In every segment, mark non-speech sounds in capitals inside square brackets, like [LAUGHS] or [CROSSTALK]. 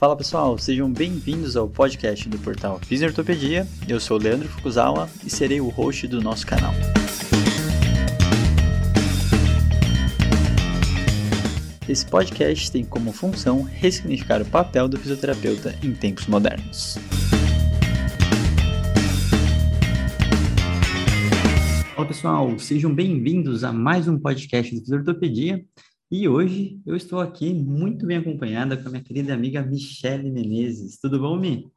Fala pessoal, sejam bem-vindos ao podcast do portal Fisiortopedia. Eu sou o Leandro Fukuzawa e serei o host do nosso canal. Esse podcast tem como função ressignificar o papel do fisioterapeuta em tempos modernos. Olá pessoal, sejam bem-vindos a mais um podcast do Fisiortopedia. E hoje eu estou aqui muito bem acompanhada com a minha querida amiga Michele Menezes. Tudo bom, Mi?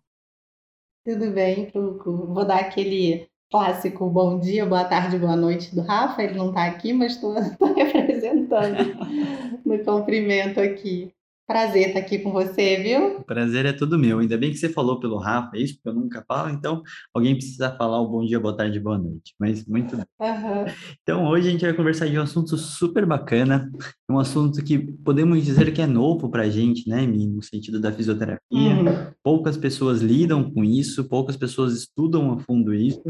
Tudo bem, Tuco. Vou dar aquele clássico bom dia, boa tarde, boa noite do Rafa. Ele não está aqui, mas estou [LAUGHS] representando [LAUGHS] no cumprimento aqui. Prazer estar aqui com você, viu? O prazer é todo meu. Ainda bem que você falou pelo Rafa, é isso, porque eu nunca falo, então alguém precisa falar o bom dia, boa tarde, boa noite. Mas muito bem. Uhum. Então hoje a gente vai conversar de um assunto super bacana, um assunto que podemos dizer que é novo para a gente, né, no sentido da fisioterapia. Uhum. Poucas pessoas lidam com isso, poucas pessoas estudam a fundo isso.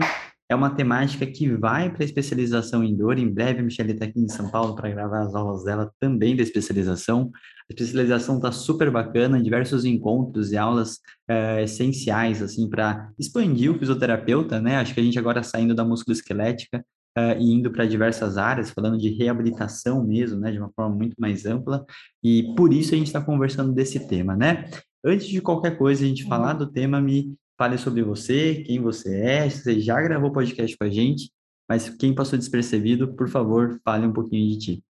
É uma temática que vai para a especialização em dor. Em breve, a Michelle está aqui em São Paulo para gravar as aulas dela também da especialização. A especialização está super bacana, diversos encontros e aulas é, essenciais, assim, para expandir o fisioterapeuta, né? Acho que a gente agora saindo da musculoesquelética uh, e indo para diversas áreas, falando de reabilitação mesmo, né? De uma forma muito mais ampla. E por isso a gente está conversando desse tema, né? Antes de qualquer coisa, a gente falar uhum. do tema, me fale sobre você, quem você é, se você já gravou podcast com a gente, mas quem passou despercebido, por favor, fale um pouquinho de ti.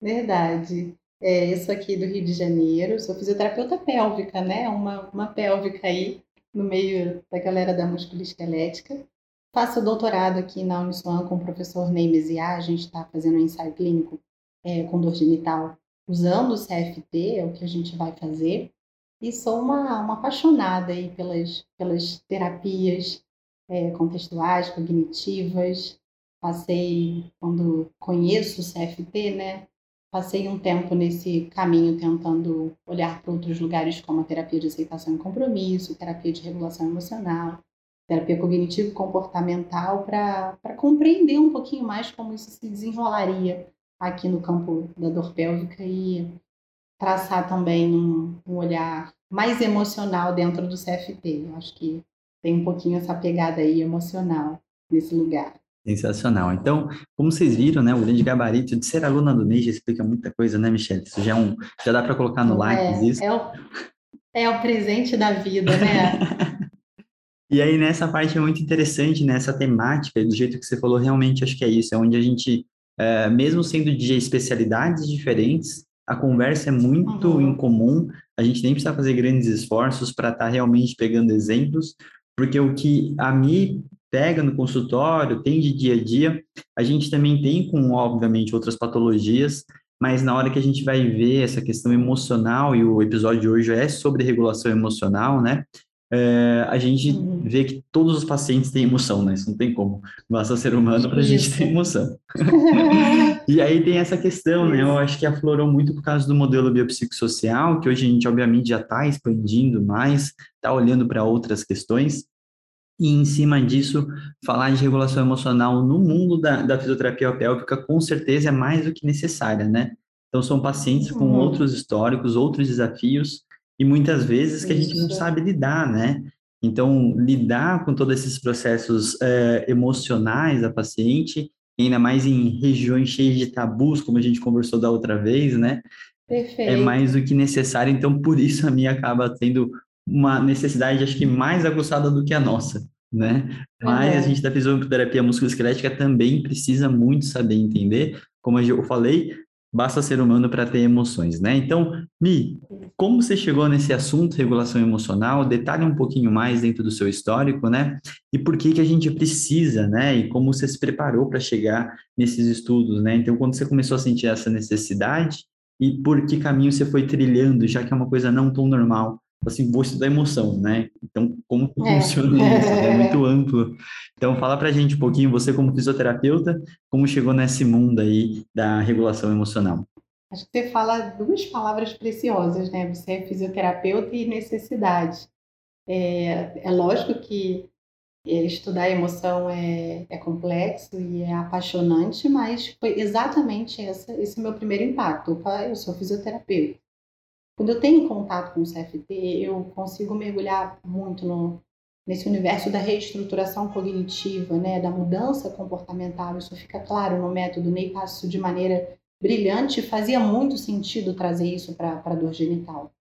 Verdade. É, eu sou aqui do Rio de Janeiro, sou fisioterapeuta pélvica, né? Uma, uma pélvica aí no meio da galera da musculoesquelética. Faço doutorado aqui na Uniswan com o professor Ney Mesiá, a gente está fazendo um ensaio clínico é, com dor genital usando o CFT, é o que a gente vai fazer. E sou uma, uma apaixonada aí pelas, pelas terapias é, contextuais, cognitivas. Passei, quando conheço o CFT, né, passei um tempo nesse caminho tentando olhar para outros lugares como a terapia de aceitação e compromisso, terapia de regulação emocional, terapia cognitivo comportamental para compreender um pouquinho mais como isso se desenrolaria aqui no campo da dor pélvica e traçar também um, um olhar mais emocional dentro do CFT. Eu acho que tem um pouquinho essa pegada aí emocional nesse lugar. Sensacional. Então, como vocês viram, né, o grande gabarito de ser aluna do NEI já explica muita coisa, né, Michelle? Isso já, é um, já dá para colocar no like é, isso. É o, é o presente da vida, né? [LAUGHS] e aí, nessa parte é muito interessante, nessa né, temática, do jeito que você falou, realmente acho que é isso, é onde a gente, é, mesmo sendo de especialidades diferentes, a conversa é muito uhum. incomum, a gente nem precisa fazer grandes esforços para estar tá realmente pegando exemplos, porque o que a mim pega no consultório, tem de dia a dia, a gente também tem com, obviamente, outras patologias, mas na hora que a gente vai ver essa questão emocional, e o episódio de hoje é sobre regulação emocional, né? É, a gente uhum. vê que todos os pacientes têm emoção, né? Isso não tem como. Basta ser humano para a gente ter emoção. [LAUGHS] e aí tem essa questão, né? Eu acho que aflorou muito por causa do modelo biopsicossocial, que hoje a gente, obviamente, já está expandindo mais, está olhando para outras questões, e em cima disso, falar de regulação emocional no mundo da, da fisioterapia pélvica com certeza é mais do que necessária, né? Então, são pacientes com uhum. outros históricos, outros desafios, e muitas vezes que a gente não sabe lidar, né? Então, lidar com todos esses processos é, emocionais da paciente, ainda mais em regiões cheias de tabus, como a gente conversou da outra vez, né? É Perfeito. É mais do que necessário, então por isso a minha acaba tendo uma necessidade, acho que mais aguçada do que a nossa, né? Mas uhum. a gente da fisioterapia musculoesquelética também precisa muito saber entender, como eu falei, basta ser humano para ter emoções, né? Então, Mi, como você chegou nesse assunto, regulação emocional? Detalhe um pouquinho mais dentro do seu histórico, né? E por que que a gente precisa, né? E como você se preparou para chegar nesses estudos, né? Então, quando você começou a sentir essa necessidade e por que caminho você foi trilhando, já que é uma coisa não tão normal assim, vou estudar emoção, né? Então, como é. funciona isso? [LAUGHS] É muito amplo. Então, fala pra gente um pouquinho, você como fisioterapeuta, como chegou nesse mundo aí da regulação emocional. Acho que você fala duas palavras preciosas, né? Você é fisioterapeuta e necessidade. É, é lógico que estudar emoção é, é complexo e é apaixonante, mas foi exatamente essa, esse meu primeiro impacto. Opa, eu sou fisioterapeuta quando eu tenho contato com o CFT, eu consigo mergulhar muito no, nesse universo da reestruturação cognitiva, né, da mudança comportamental. Isso fica claro no método Ney passa isso de maneira brilhante. Fazia muito sentido trazer isso para a dor genital.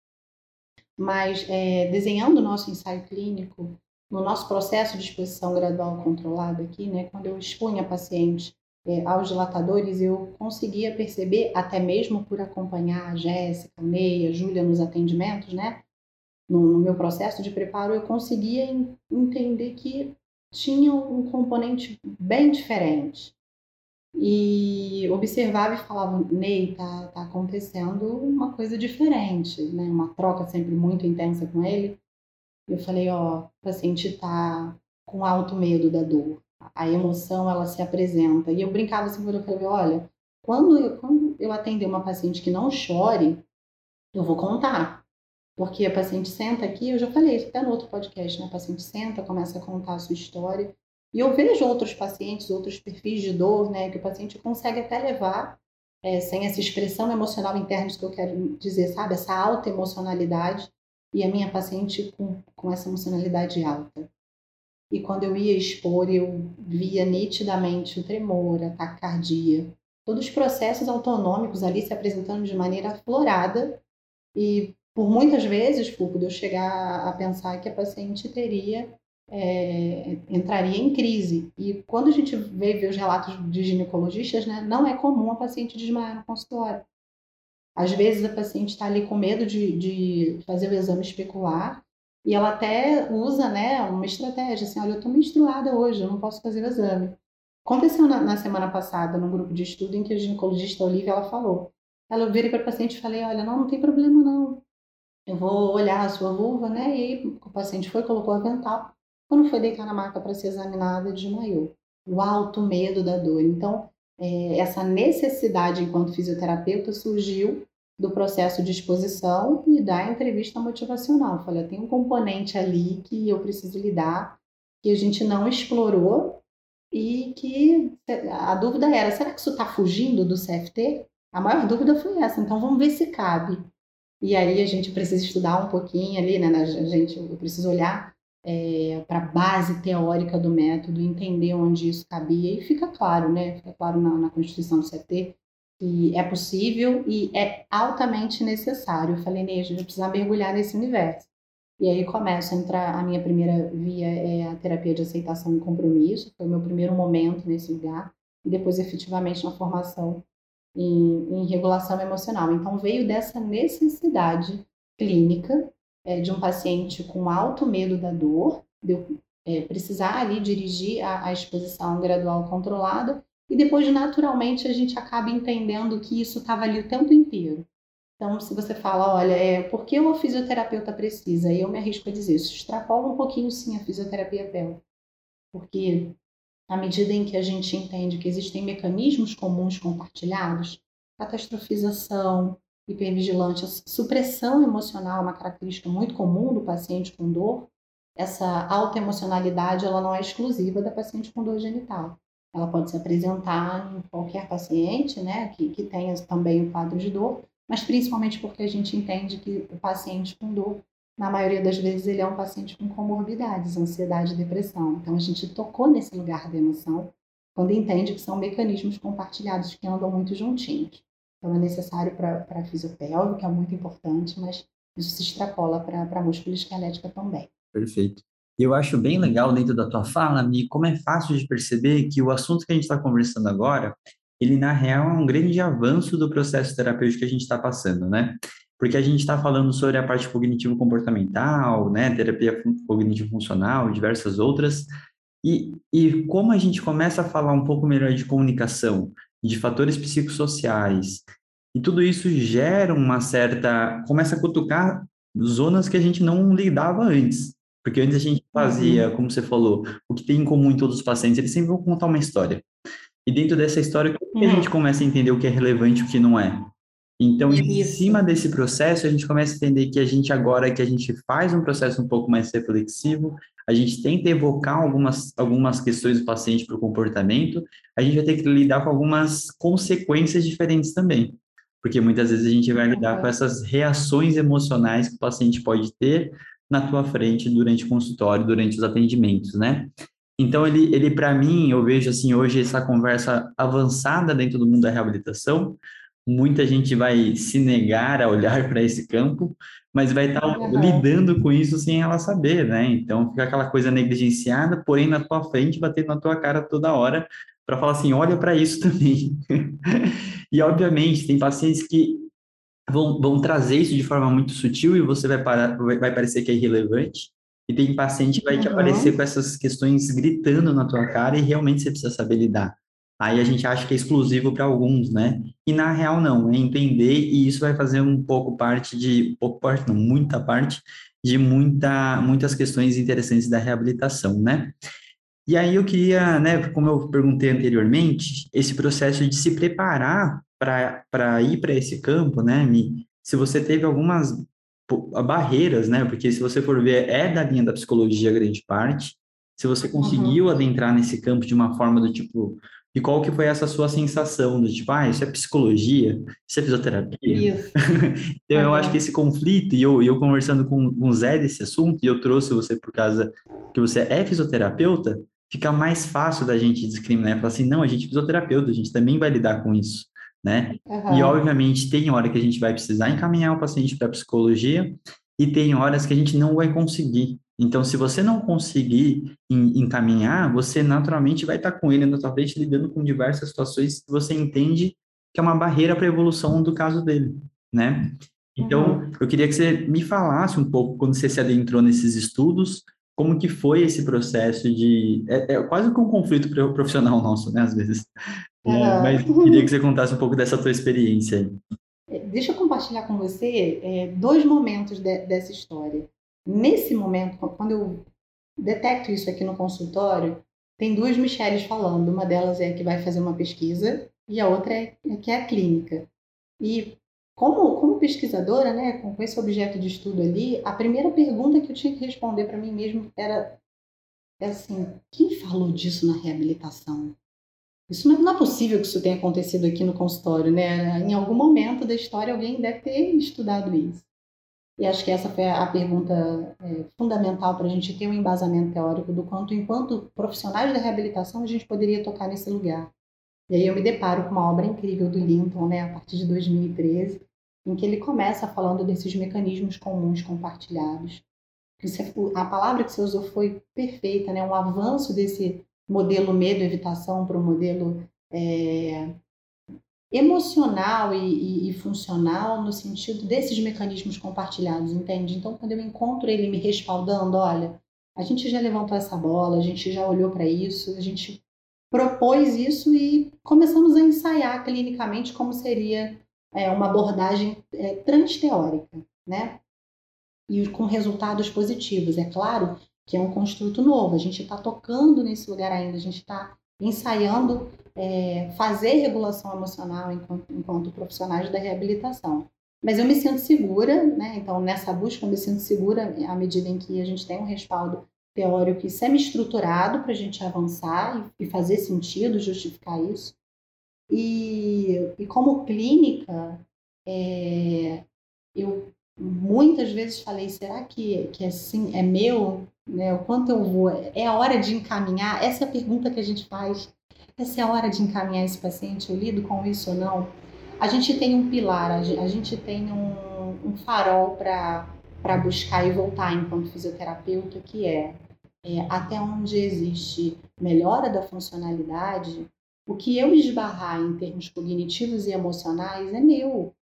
Mas é, desenhando o nosso ensaio clínico, no nosso processo de exposição gradual controlada aqui, né, quando eu expunha paciente é, aos dilatadores, eu conseguia perceber, até mesmo por acompanhar a Jéssica, a Meia, a Júlia nos atendimentos, né, no, no, meu processo de preparo, eu conseguia entender que tinha um componente bem diferente. E observava e falava, Ney, tá, tá acontecendo uma coisa diferente, né? Uma troca sempre muito intensa com ele. Eu falei, ó, o paciente tá com alto medo da dor a emoção ela se apresenta. E eu brincava assim, eu falei, olha, quando eu, quando eu atender uma paciente que não chore, eu vou contar. Porque a paciente senta aqui, eu já falei até no outro podcast, né? A paciente senta, começa a contar a sua história. E eu vejo outros pacientes, outros perfis de dor, né? Que o paciente consegue até levar, é, sem essa expressão emocional interna, que eu quero dizer, sabe? Essa alta emocionalidade. E a minha paciente com, com essa emocionalidade alta. E quando eu ia expor, eu via nitidamente o tremor, a taquicardia, todos os processos autonômicos ali se apresentando de maneira aflorada. E por muitas vezes, Fulco, eu chegar a pensar que a paciente teria é, entraria em crise. E quando a gente vê, vê os relatos de ginecologistas, né, não é comum a paciente desmaiar no consultório. Às vezes a paciente está ali com medo de, de fazer o exame especular e ela até usa, né, uma estratégia, assim, olha, eu estou menstruada hoje, eu não posso fazer o exame. Aconteceu na, na, semana passada, no grupo de estudo, em que a ginecologista Olivia, ela falou. Ela virei para a paciente e falei, olha, não, não tem problema não. Eu vou olhar a sua vulva, né, e aí o paciente foi, colocou o avental. Quando foi deitar na maca para ser examinada, desmaiou. O alto medo da dor. Então, é, essa necessidade enquanto fisioterapeuta surgiu do processo de exposição e da entrevista motivacional. Falei, tem um componente ali que eu preciso lidar, que a gente não explorou e que a dúvida era, será que isso está fugindo do CFT? A maior dúvida foi essa, então vamos ver se cabe. E aí a gente precisa estudar um pouquinho ali, né? A gente, eu preciso olhar é, para a base teórica do método, entender onde isso cabia e fica claro, né? Fica claro na, na Constituição do CFT que é possível e é altamente necessário. Eu falei, Ney, a gente precisa mergulhar nesse universo. E aí começa a entrar, a minha primeira via é a terapia de aceitação e compromisso, foi o meu primeiro momento nesse lugar, e depois efetivamente na formação em, em regulação emocional. Então veio dessa necessidade clínica é, de um paciente com alto medo da dor, de eu é, precisar ali dirigir a, a exposição gradual controlada e depois, naturalmente, a gente acaba entendendo que isso estava ali o tempo inteiro. Então, se você fala, olha, é, por que o fisioterapeuta precisa? E eu me arrisco a dizer isso, extrapola um pouquinho sim a fisioterapia pélvica. Porque à medida em que a gente entende que existem mecanismos comuns compartilhados, catastrofização, hipervigilância, supressão emocional é uma característica muito comum do paciente com dor. Essa alta emocionalidade ela não é exclusiva da paciente com dor genital ela pode se apresentar em qualquer paciente, né, que, que tenha também o quadro de dor, mas principalmente porque a gente entende que o paciente com dor, na maioria das vezes, ele é um paciente com comorbidades, ansiedade e depressão. Então, a gente tocou nesse lugar da emoção quando entende que são mecanismos compartilhados que andam muito juntinhos. Então, é necessário para a fisiopélvica, é muito importante, mas isso se extrapola para a músculo esquelética também. Perfeito. Eu acho bem legal dentro da tua fala, Mi, como é fácil de perceber que o assunto que a gente está conversando agora, ele na real é um grande avanço do processo terapêutico que a gente está passando, né? Porque a gente está falando sobre a parte cognitivo-comportamental, né? Terapia cognitivo-funcional, diversas outras. E, e como a gente começa a falar um pouco melhor de comunicação, de fatores psicossociais, e tudo isso gera uma certa. começa a cutucar zonas que a gente não lidava antes. Porque antes a gente fazia, uhum. como você falou, o que tem em comum em todos os pacientes, eles sempre vão contar uma história. E dentro dessa história, uhum. a gente começa a entender o que é relevante e o que não é. Então, em cima desse processo, a gente começa a entender que a gente agora que a gente faz um processo um pouco mais reflexivo, a gente tenta evocar algumas, algumas questões do paciente para o comportamento, a gente vai ter que lidar com algumas consequências diferentes também. porque muitas vezes a gente vai lidar com essas reações emocionais que o paciente pode ter na tua frente durante o consultório, durante os atendimentos, né? Então, ele, ele para mim, eu vejo assim, hoje essa conversa avançada dentro do mundo da reabilitação, muita gente vai se negar a olhar para esse campo, mas vai estar tá uhum. lidando com isso sem ela saber, né? Então, fica aquela coisa negligenciada, porém na tua frente, batendo na tua cara toda hora, para falar assim, olha para isso também. [LAUGHS] e, obviamente, tem pacientes que vão, vão trazer isso de forma muito sutil e você vai, parar, vai, vai parecer que é irrelevante, e tem paciente que vai te aparecer com essas questões gritando na tua cara e realmente você precisa saber lidar. Aí a gente acha que é exclusivo para alguns, né? E na real não, é entender e isso vai fazer um pouco parte de, pouco parte, não, muita parte de muita, muitas questões interessantes da reabilitação, né? E aí eu queria, né, como eu perguntei anteriormente, esse processo de se preparar para ir para esse campo, né, se você teve algumas barreiras, né? Porque se você for ver, é da linha da psicologia grande parte. Se você conseguiu uhum. adentrar nesse campo de uma forma do tipo, e qual que foi essa sua sensação do tipo, ah, isso é psicologia, isso é fisioterapia? Isso. [LAUGHS] então, uhum. eu acho que esse conflito, e eu, eu conversando com, com o Zé desse assunto, e eu trouxe você por causa que você é fisioterapeuta, fica mais fácil da gente discriminar falar assim, não, a gente é fisioterapeuta, a gente também vai lidar com isso né? Uhum. E, obviamente, tem hora que a gente vai precisar encaminhar o paciente para psicologia e tem horas que a gente não vai conseguir. Então, se você não conseguir encaminhar, você naturalmente vai estar com ele na sua frente lidando com diversas situações que você entende que é uma barreira para a evolução do caso dele, né? Então, uhum. eu queria que você me falasse um pouco, quando você se adentrou nesses estudos, como que foi esse processo de... É, é quase que um conflito profissional [LAUGHS] nosso, né, às vezes. É, mas queria que você contasse um pouco dessa tua experiência aí. É, deixa eu compartilhar com você é, dois momentos de, dessa história. Nesse momento, quando eu detecto isso aqui no consultório, tem duas Michelles falando. Uma delas é a que vai fazer uma pesquisa e a outra é, é que é a clínica. E como, como pesquisadora, né, com esse objeto de estudo ali, a primeira pergunta que eu tinha que responder para mim mesmo era, era assim: quem falou disso na reabilitação? Isso não é possível que isso tenha acontecido aqui no consultório, né? Em algum momento da história alguém deve ter estudado isso. E acho que essa foi a pergunta é, fundamental para a gente ter um embasamento teórico do quanto, enquanto profissionais da reabilitação, a gente poderia tocar nesse lugar. E aí eu me deparo com uma obra incrível do Linton, né, a partir de 2013, em que ele começa falando desses mecanismos comuns compartilhados. A palavra que você usou foi perfeita, né, um avanço desse modelo medo-evitação para o modelo é, emocional e, e, e, funcional no sentido desses mecanismos compartilhados, entende? Então, quando eu encontro ele me respaldando, olha, a gente já levantou essa bola, a gente já olhou para isso, a gente propôs isso e começamos a ensaiar clinicamente como seria é, uma abordagem é, transteórica, né? E com resultados positivos. É claro que é um construto novo. A gente está tocando nesse lugar ainda, a gente está ensaiando é, fazer regulação emocional enquanto, enquanto, profissionais da reabilitação. Mas eu me sinto segura, né? Então, nessa busca, eu me sinto segura à medida em que a gente tem um respaldo teórico e semi-estruturado para a gente avançar e, e, fazer sentido, justificar isso. E, e como clínica, é, eu muitas vezes falei, será que, que assim é meu? Né? O quanto eu vou? É a hora de encaminhar? Essa é a pergunta que a gente faz. Essa é a hora de encaminhar esse paciente? Eu lido com isso ou não? A gente tem um pilar, a gente tem um, um farol para buscar e voltar enquanto fisioterapeuta, que é, é até onde existe melhora da funcionalidade, o que eu esbarrar em termos cognitivos e emocionais é meu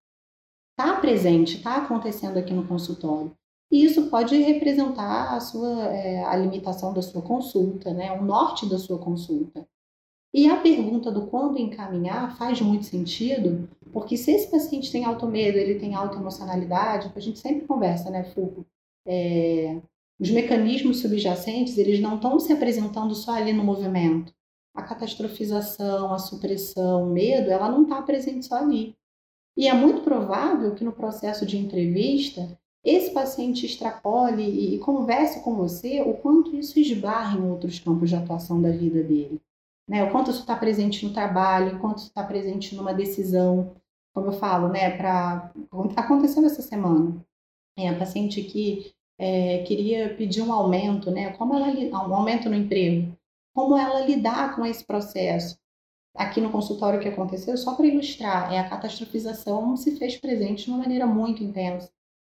está presente, está acontecendo aqui no consultório. E isso pode representar a sua é, a limitação da sua consulta, né? o norte da sua consulta. E a pergunta do quando encaminhar faz muito sentido, porque se esse paciente tem alto medo, ele tem alta emocionalidade, a gente sempre conversa, né, Fulco? É, os mecanismos subjacentes, eles não estão se apresentando só ali no movimento. A catastrofização, a supressão, o medo, ela não está presente só ali. E é muito provável que no processo de entrevista esse paciente extrapole e, converse com você o quanto isso esbarra em outros campos de atuação da vida dele. Né? O quanto isso está presente no trabalho, o quanto isso está presente numa decisão. como eu falo, né, para aconteceu essa semana. É, a paciente que é, queria pedir um aumento, né? Como ela um aumento no emprego, como ela lidar com esse processo. Aqui no consultório que aconteceu, só para ilustrar, é a catastrofização se fez presente de uma maneira muito intensa.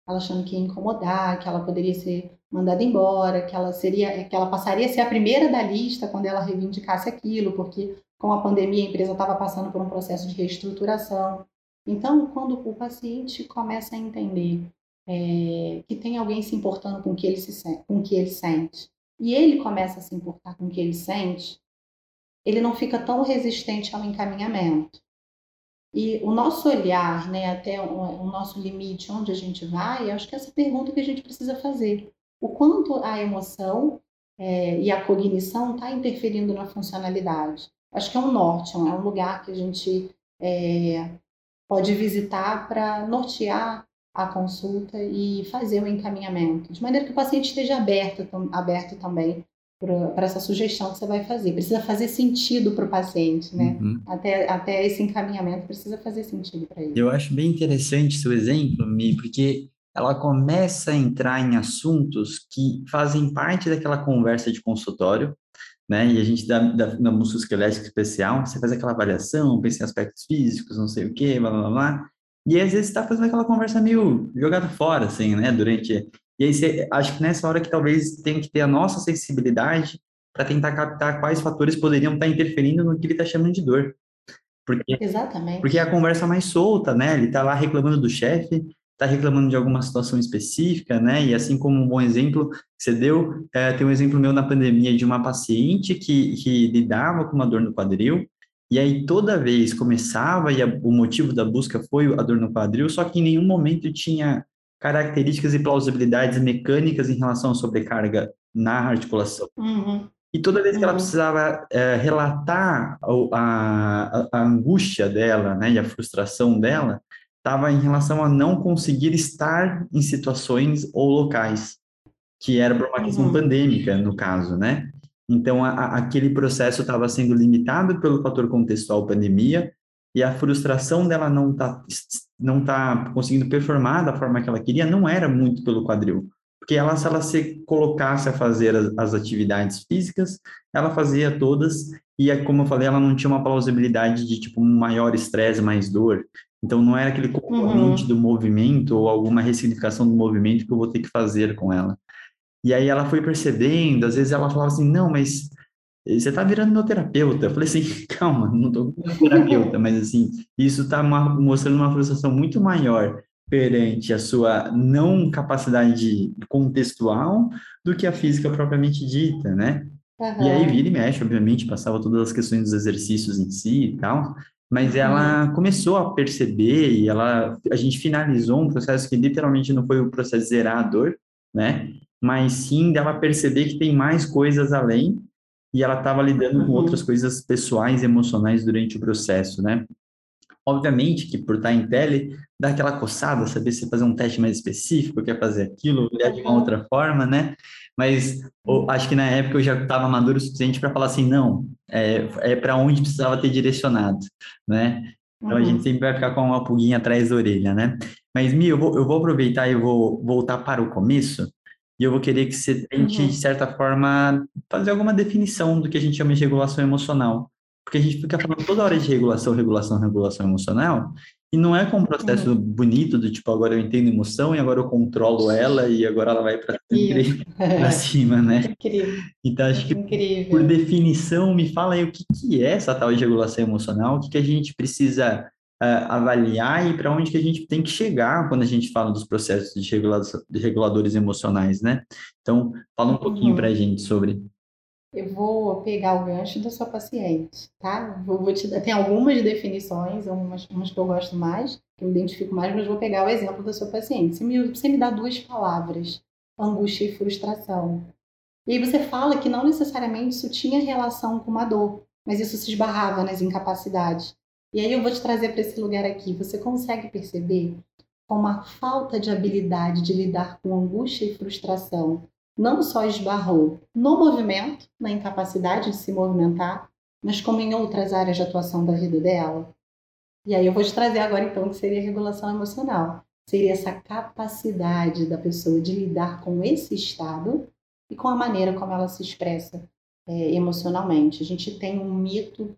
Ela achando que ia incomodar, que ela poderia ser mandada embora, que ela seria, que ela passaria a ser a primeira da lista quando ela reivindicasse aquilo, porque com a pandemia a empresa estava passando por um processo de reestruturação. Então, quando o paciente começa a entender é, que tem alguém se importando com o que ele se com o que ele sente e ele começa a se importar com o que ele sente, ele não fica tão resistente ao encaminhamento. E o nosso olhar, né, até o, nosso limite, onde a gente vai, acho que é essa pergunta que a gente precisa fazer. O quanto a emoção é, e a cognição está interferindo na funcionalidade. Acho que é um norte, é um lugar que a gente é, pode visitar para nortear a consulta e fazer o encaminhamento, de maneira que o paciente esteja aberto, aberto também para essa sugestão que você vai fazer. Precisa fazer sentido para o paciente, né? Uhum. Até, até esse encaminhamento precisa fazer sentido para ele. Eu acho bem interessante seu exemplo, Mi, porque ela começa a entrar em assuntos que fazem parte daquela conversa de consultório, né? E a gente dá, dá na musculoesquelética especial, você faz aquela avaliação, pensa em aspectos físicos, não sei o quê, blá, blá, blá. E às vezes está fazendo aquela conversa meio jogada fora, assim, né? Durante. E aí você, acho que nessa hora que talvez tem que ter a nossa sensibilidade para tentar captar quais fatores poderiam estar tá interferindo no que ele está chamando de dor. Porque, Exatamente. Porque é a conversa mais solta, né? Ele está lá reclamando do chefe, está reclamando de alguma situação específica, né? E assim como um bom exemplo que você deu, é, tem um exemplo meu na pandemia de uma paciente que, que lidava com uma dor no quadril, e aí toda vez começava e a, o motivo da busca foi a dor no quadril, só que em nenhum momento tinha características e plausibilidades mecânicas em relação à sobrecarga na articulação. Uhum. E toda vez que ela uhum. precisava é, relatar a, a, a, angústia dela, né, e a frustração dela, estava em relação a não conseguir estar em situações ou locais, que era por uma questão uhum. pandêmica, no caso, né? Então, a, a, aquele processo estava sendo limitado pelo fator contextual pandemia e a frustração dela não tá, não tá conseguindo performar da forma que ela queria não era muito pelo quadril. Porque ela, se ela se colocasse a fazer as, as atividades físicas, ela fazia todas e, como eu falei, ela não tinha uma plausibilidade de, tipo, maior estresse, mais dor. Então, não era aquele componente uhum. do movimento ou alguma ressignificação do movimento que eu vou ter que fazer com ela. E aí ela foi percebendo, às vezes ela falava assim, não, mas você está virando meu terapeuta. Eu falei assim, [LAUGHS] calma, não estou meu terapeuta, mas assim, isso está mostrando uma frustração muito maior perante a sua não capacidade contextual do que a física propriamente dita, né? Uhum. E aí vira e mexe, obviamente, passava todas as questões dos exercícios em si e tal, mas uhum. ela começou a perceber e ela, a gente finalizou um processo que literalmente não foi o processo zerador, né? mas sim dela perceber que tem mais coisas além e ela estava lidando com uhum. outras coisas pessoais, emocionais durante o processo, né? Obviamente que por estar em tele, dá aquela coçada, saber se fazer um teste mais específico, quer fazer aquilo, olhar de uma uhum. outra forma, né? Mas eu, acho que na época eu já estava maduro o suficiente para falar assim, não, é, é para onde precisava ter direcionado, né? Então a gente uhum. sempre vai ficar com uma pulguinha atrás da orelha, né? Mas, Mi, eu vou, eu vou aproveitar e vou voltar para o começo, e eu vou querer que você tente, uhum. de certa forma, fazer alguma definição do que a gente chama de regulação emocional. Porque a gente fica falando toda hora de regulação, regulação, regulação emocional, e não é com um processo uhum. bonito do tipo, agora eu entendo emoção e agora eu controlo ela e agora ela vai para cima, né? [LAUGHS] Incrível. Então, acho que, Incrível. por definição, me fala aí o que, que é essa tal de regulação emocional, o que, que a gente precisa uh, avaliar e para onde que a gente tem que chegar quando a gente fala dos processos de, regula de reguladores emocionais, né? Então, fala um uhum. pouquinho para a gente sobre. Eu vou pegar o gancho da sua paciente, tá? Vou, vou te tem algumas definições, algumas, umas que eu gosto mais, que eu identifico mais, mas vou pegar o exemplo da sua paciente. Você me, você me dá duas palavras, angústia e frustração. E aí você fala que não necessariamente isso tinha relação com uma dor, mas isso se esbarrava nas incapacidades. E aí eu vou te trazer para esse lugar aqui. Você consegue perceber como a falta de habilidade de lidar com angústia e frustração não só esbarrou no movimento, na incapacidade de se movimentar, mas como em outras áreas de atuação da vida dela? E aí eu vou te trazer agora então o que seria regulação emocional. Seria essa capacidade da pessoa de lidar com esse estado e com a maneira como ela se expressa é, emocionalmente. A gente tem um mito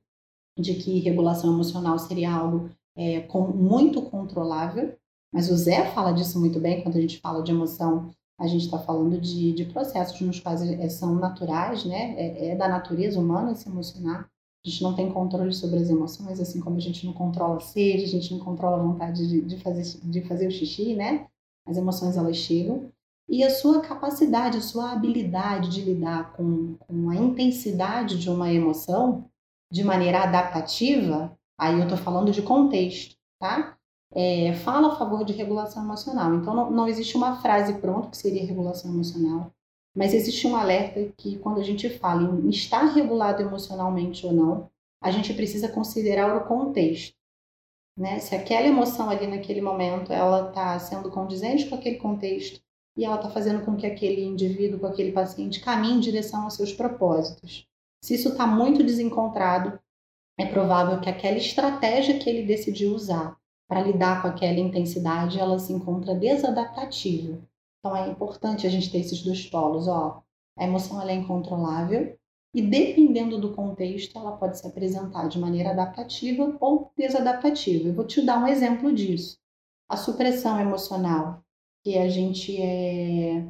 de que regulação emocional seria algo é, com, muito controlável, mas o Zé fala disso muito bem quando a gente fala de emoção. A gente está falando de, de, processos nos quais é, são naturais, né? É, é, da natureza humana se emocionar. A gente não tem controle sobre as emoções, assim como a gente não controla a sede, a gente não controla a vontade de, de, fazer, de fazer o xixi, né? As emoções elas chegam. E a sua capacidade, a sua habilidade de lidar com, com a intensidade de uma emoção de maneira adaptativa, aí eu estou falando de contexto, tá? É, fala a favor de regulação emocional. Então, não, não existe uma frase pronta que seria regulação emocional, mas existe um alerta que quando a gente fala em estar regulado emocionalmente ou não, a gente precisa considerar o contexto. Né? Se aquela emoção ali naquele momento ela está sendo condizente com aquele contexto, e ela está fazendo com que aquele indivíduo, com aquele paciente, caminhe em direção aos seus propósitos. Se isso está muito desencontrado, é provável que aquela estratégia que ele decidiu usar para lidar com aquela intensidade, ela se encontra desadaptativa. Então é importante a gente ter esses dois polos, ó. A emoção ela é incontrolável e dependendo do contexto, ela pode se apresentar de maneira adaptativa ou desadaptativa. Eu vou te dar um exemplo disso. A supressão emocional que a gente é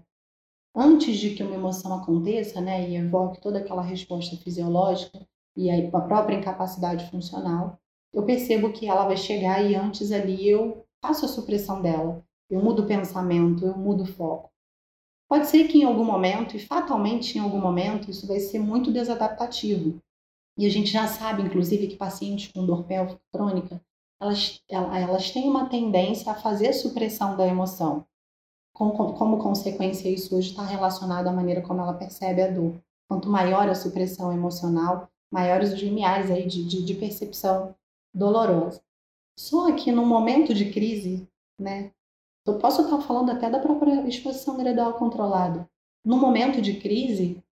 antes de que uma emoção aconteça, né, e evoque toda aquela resposta fisiológica e a própria incapacidade funcional, eu percebo que ela vai chegar e antes ali eu faço a supressão dela. Eu mudo o pensamento, eu mudo o foco. Pode ser que em algum momento, e fatalmente em algum momento, isso vai ser muito desadaptativo. E a gente já sabe, inclusive, que pacientes com dor pélvica crônica, elas, elas têm uma tendência a fazer supressão da emoção como, como consequência, isso hoje está relacionado à maneira como ela percebe a dor. Quanto maior a supressão emocional, maiores os limiares aí de, de, de percepção dolorosa. Só que no momento de crise, né, eu posso estar falando até da própria exposição gradual controlada. No momento de crise,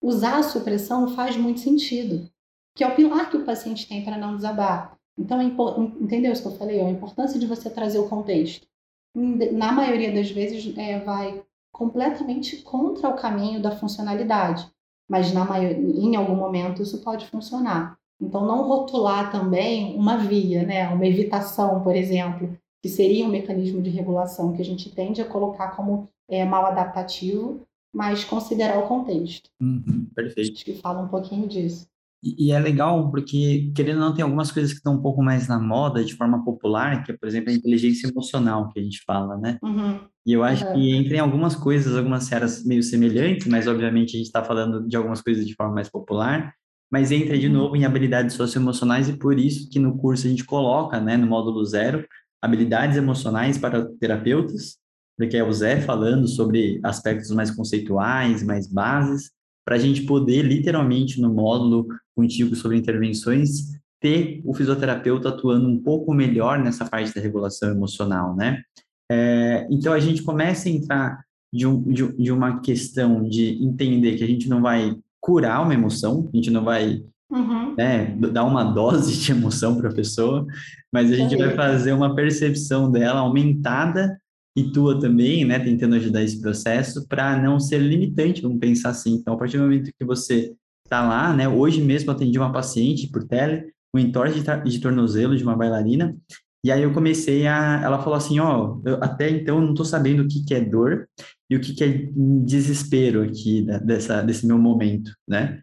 usar a supressão faz muito sentido, que é o pilar que o paciente tem para não desabar. Então, é entendeu isso que eu falei? A importância de você trazer o contexto na maioria das vezes, é, vai completamente contra o caminho da funcionalidade. Mas na maioria, em algum momento isso pode funcionar. Então, não rotular também uma via, né? uma evitação, por exemplo, que seria um mecanismo de regulação que a gente tende a colocar como é, mal adaptativo, mas considerar o contexto. Uhum, perfeito. Acho que fala um pouquinho disso. E, é legal porque, querendo ou não, tem algumas coisas que estão um pouco mais na moda, de forma popular, que é, por exemplo, a inteligência emocional, que a gente fala, né? Uhum. E eu acho uhum. que entre algumas coisas, algumas séries meio semelhantes, mas obviamente a gente está falando de algumas coisas de forma mais popular, mas entra de uhum. novo em habilidades socioemocionais e por isso que no curso a gente coloca, né, no módulo zero, habilidades emocionais para terapeutas, porque é o Zé falando sobre aspectos mais conceituais, mais bases, para a gente poder, literalmente, no módulo contigo sobre intervenções, ter o fisioterapeuta atuando um pouco melhor nessa parte da regulação emocional, né? É, então, a gente começa a entrar de, um, de, de, uma questão de entender que a gente não vai curar uma emoção, a gente não vai uhum. né, dar uma dose de emoção para a pessoa, mas a gente vai fazer uma percepção dela aumentada e tua também, né, tentando ajudar esse processo para não ser limitante, vamos pensar assim. Então, a partir do momento que você está lá, né, hoje mesmo atendi uma paciente por tele, um entorse de, de tornozelo de uma bailarina, e aí eu comecei a, ela falou assim, ó, oh, até então não estou sabendo o que, que é dor e o que, que é desespero aqui né, dessa, desse meu momento, né?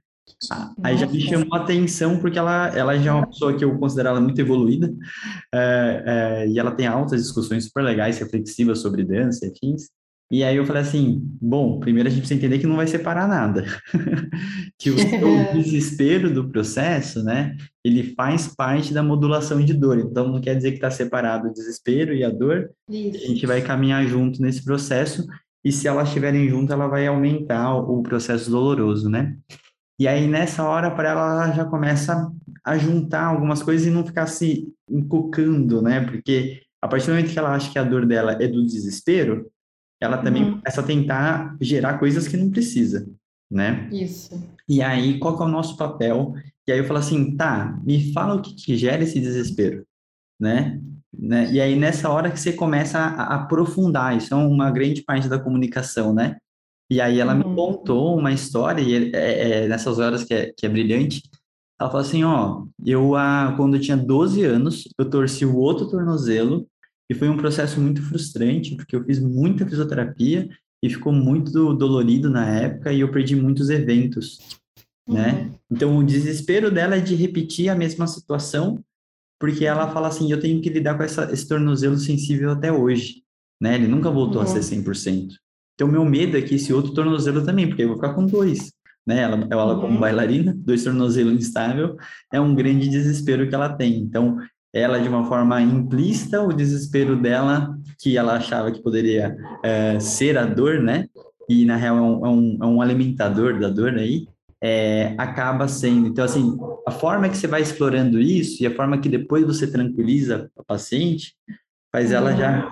Aí já me chamou a atenção porque ela, ela já é uma pessoa que eu considero ela muito evoluída é, é, e ela tem altas discussões super legais, reflexivas sobre dança e afins. E aí eu falei assim, bom, primeiro a gente precisa entender que não vai separar nada. [LAUGHS] que o [LAUGHS] desespero do processo, né, ele faz parte da modulação de dor. Então não quer dizer que está separado o desespero e a dor. Isso. A gente vai caminhar junto nesse processo e se elas estiverem juntas, ela vai aumentar o processo doloroso, né? E aí, nessa hora, para ela, ela já começa a juntar algumas coisas e não ficar se encucando, né? Porque a partir do momento que ela acha que a dor dela é do desespero, ela também uhum. começa a tentar gerar coisas que não precisa, né? Isso. E aí, qual que é o nosso papel? E aí eu falo assim, tá, me fala o que, que gera esse desespero. né? né? E aí, nessa hora que você começa a, a aprofundar, isso é uma grande parte da comunicação, né? E aí ela me Uhum. contou uma história, e é, é, nessas horas que é, que é brilhante, ela falou assim, ó, eu, ah, quando eu tinha 12 anos, eu torci o outro tornozelo, e foi um processo muito frustrante, porque eu fiz muita fisioterapia, e ficou muito dolorido na época, e eu perdi muitos eventos, né? Uhum. Então, o desespero dela é de repetir a mesma situação, porque ela fala assim, eu tenho que lidar com essa, esse tornozelo sensível até hoje, né? Ele nunca voltou a ser Uhum. 100%. Então, meu medo é que esse outro tornozelo também, porque eu vou ficar com dois, né? Ela, ela como Uhum. bailarina, dois tornozelos instável, é um grande desespero que ela tem. Então, ela, de uma forma implícita, o desespero dela, que ela achava que poderia é, ser a dor, né? E, na real, é um, é um, é um alimentador da dor aí, é, acaba sendo. Então, assim, a forma que você vai explorando isso e a forma que depois você tranquiliza a paciente, faz ela Uhum. já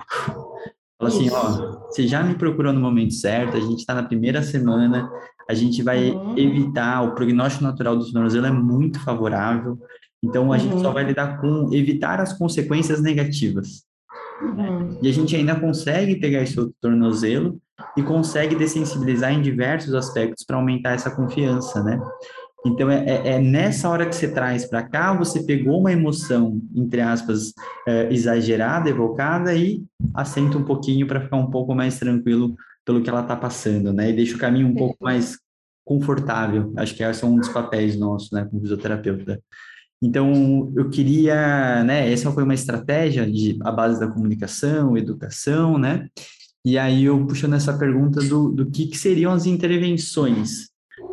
Fala assim, ó, você já me procurou no momento certo, a gente está na primeira semana, a gente vai Uhum. evitar, o prognóstico natural do tornozelo é muito favorável, então a gente só Uhum. vai lidar com evitar as consequências negativas. Uhum. E a gente ainda consegue pegar esse outro tornozelo e consegue dessensibilizar em diversos aspectos para aumentar essa confiança, né? Então, é, é, é nessa hora que você traz para cá, você pegou uma emoção, entre aspas, é, exagerada, evocada, e assenta um pouquinho para ficar um pouco mais tranquilo pelo que ela está passando, né? E deixa o caminho um pouco mais confortável. Acho que esse é um dos papéis nossos, né, como fisioterapeuta. Então, eu queria, né, essa foi uma estratégia de a base da comunicação, educação, né? E aí eu puxando essa pergunta do, do que, que seriam as intervenções.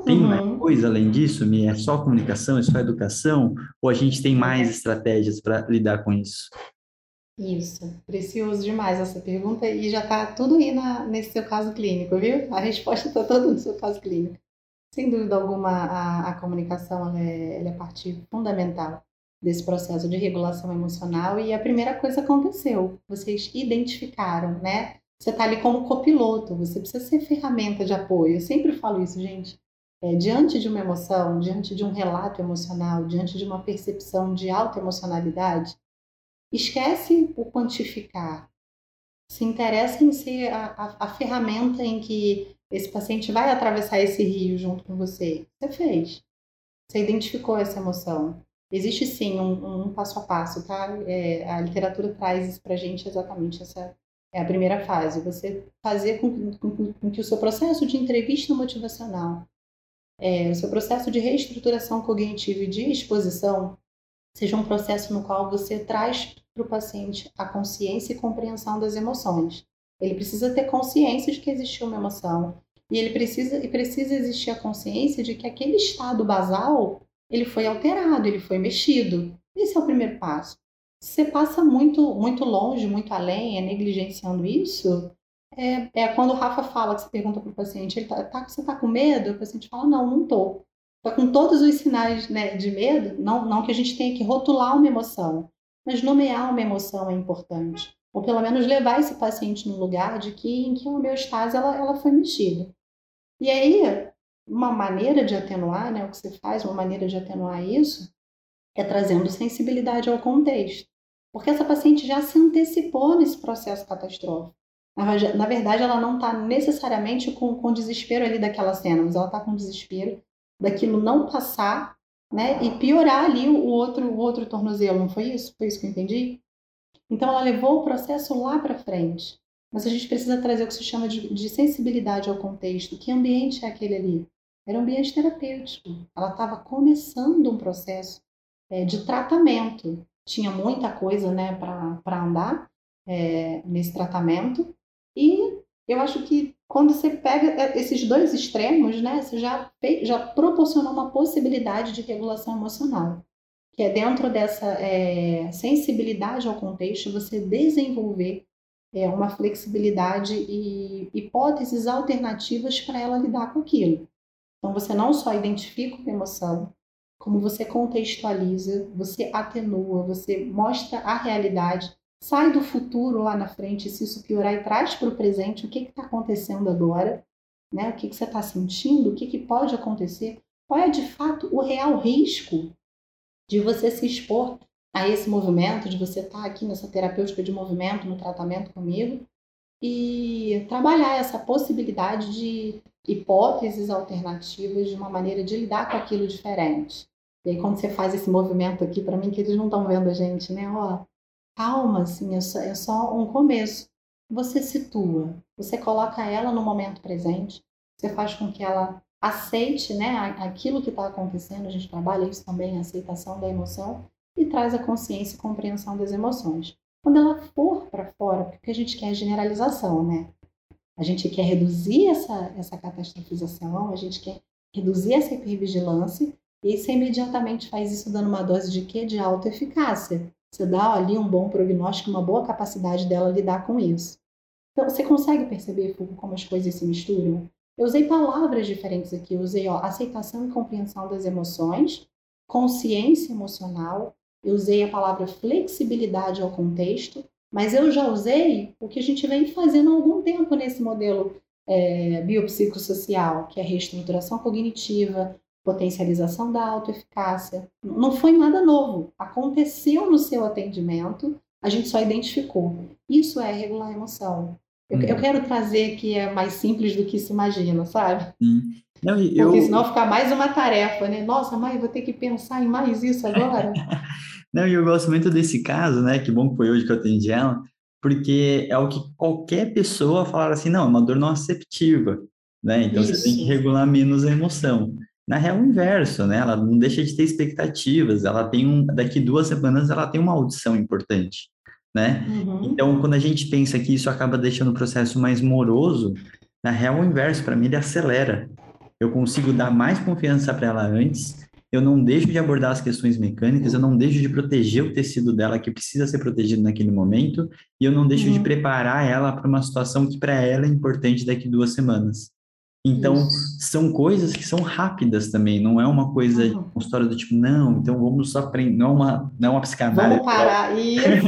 Tem mais Uhum. Coisa além disso, Mi? É só comunicação, é só educação? Ou a gente tem mais estratégias para lidar com isso? Isso, precioso demais essa pergunta e já está tudo aí na, nesse seu caso clínico, viu? A resposta está toda no seu caso clínico. Sem dúvida alguma, a, a comunicação ela é, ela é parte fundamental desse processo de regulação emocional e a primeira coisa aconteceu, vocês identificaram, né? Você está ali como copiloto, você precisa ser ferramenta de apoio. Eu sempre falo isso, gente. É, diante de uma emoção, diante de um relato emocional, diante de uma percepção de alta emocionalidade, esquece o quantificar. Se interessa em ser a, a, a, ferramenta em que esse paciente vai atravessar esse rio junto com você. Você fez. Você identificou essa emoção. Existe sim um, um passo a passo, tá? É, a literatura traz isso pra gente exatamente essa é a primeira fase. Você fazer com, com, com que o seu processo de entrevista motivacional, é, o seu processo de reestruturação cognitiva e de exposição seja um processo no qual você traz para o paciente a consciência e compreensão das emoções. Ele precisa ter consciência de que existiu uma emoção e ele precisa e precisa existir a consciência de que aquele estado basal ele foi alterado, ele foi mexido. Esse é o primeiro passo. Se você passa muito muito longe, muito além, é negligenciando isso, é, é quando o Rafa fala que você pergunta para o paciente, ele tá, tá, você está com medo? O paciente fala, não, não estou está com todos os sinais né, de medo, não, não que a gente tenha que rotular uma emoção, mas nomear uma emoção é importante. Ou pelo menos levar esse paciente num lugar de que em que a homeostase ela, ela foi mexida. E aí, uma maneira de atenuar, né, o que você faz, uma maneira de atenuar isso, é trazendo sensibilidade ao contexto. Porque essa paciente já se antecipou nesse processo catastrófico. Na verdade, ela não está necessariamente com, com desespero ali daquela cena, mas ela está com desespero daquilo não passar, né, e piorar ali o outro, o outro tornozelo, não foi isso? Foi isso que eu entendi? Então ela levou o processo lá para frente. Mas a gente precisa trazer o que se chama de, de, sensibilidade ao contexto. Que ambiente é aquele ali? Era um ambiente terapêutico. Ela estava começando um processo é, de tratamento. Tinha muita coisa né, para andar é, nesse tratamento. E eu acho que quando você pega esses dois extremos, né, você já, já proporcionou uma possibilidade de regulação emocional, que é dentro dessa é, sensibilidade ao contexto, você desenvolver é, uma flexibilidade e hipóteses alternativas para ela lidar com aquilo. Então, você não só identifica uma emoção, como você contextualiza, você atenua, você mostra a realidade sai do futuro lá na frente, se isso piorar, e traz para o presente o que está acontecendo agora, né? o que, que você está sentindo, o que, que pode acontecer, qual é de fato o real risco de você se expor a esse movimento, de você estar aqui nessa terapêutica de movimento, no tratamento comigo, e trabalhar essa possibilidade de hipóteses alternativas de uma maneira de lidar com aquilo diferente. E aí, quando você faz esse movimento aqui, para mim, que eles não estão vendo a gente, né? Ó, calma, assim, é só, é só um começo. Você situa, você coloca ela no momento presente, você faz com que ela aceite né, aquilo que está acontecendo, a gente trabalha isso também, a aceitação da emoção, e traz a consciência e compreensão das emoções. Quando ela for para fora, porque a gente quer generalização, né? A gente quer reduzir essa, essa catastrofização, a gente quer reduzir essa hipervigilância, e você imediatamente faz isso dando uma dose de quê? De autoeficácia. Você dá ali um bom prognóstico, uma boa capacidade dela lidar com isso. Então, você consegue perceber, como as coisas se misturam? Eu usei palavras diferentes aqui. Eu usei ó, aceitação e compreensão das emoções, consciência emocional. Eu usei a palavra flexibilidade ao contexto, mas eu já usei o que a gente vem fazendo há algum tempo nesse modelo é, biopsicossocial, que é reestruturação cognitiva, potencialização da autoeficácia. Não foi nada novo. Aconteceu no seu atendimento, a gente só identificou. Isso é regular a emoção. Eu, hum. eu, quero trazer que é mais simples do que se imagina, sabe? Hum. Não, eu... Porque senão fica mais uma tarefa, né? Nossa, mãe, vou ter que pensar em mais isso agora. [LAUGHS] Não, e eu gosto muito desse caso, né? Que bom que foi hoje que eu atendi ela, porque é o que qualquer pessoa falar assim, não, é uma dor não aceptiva, né? Então isso. você tem que regular menos a emoção. Na real, é o inverso, né? Ela não deixa de ter expectativas, ela tem um, daqui duas semanas ela tem uma audição importante né? Uhum. Então, quando a gente pensa que isso acaba deixando o processo mais moroso, na real, é o inverso, para mim, ele acelera. Eu consigo dar mais confiança para ela antes, eu não deixo de abordar as questões mecânicas, eu não deixo de proteger o tecido dela que precisa ser protegido naquele momento, e eu não deixo uhum. de preparar ela para uma situação que para ela é importante daqui duas semanas. Então, Isso. são coisas que são rápidas também, não é uma coisa, uhum. uma história do tipo, não, então vamos aprender, não é uma, não é uma psicanálise. Vamos parar, [LAUGHS] isso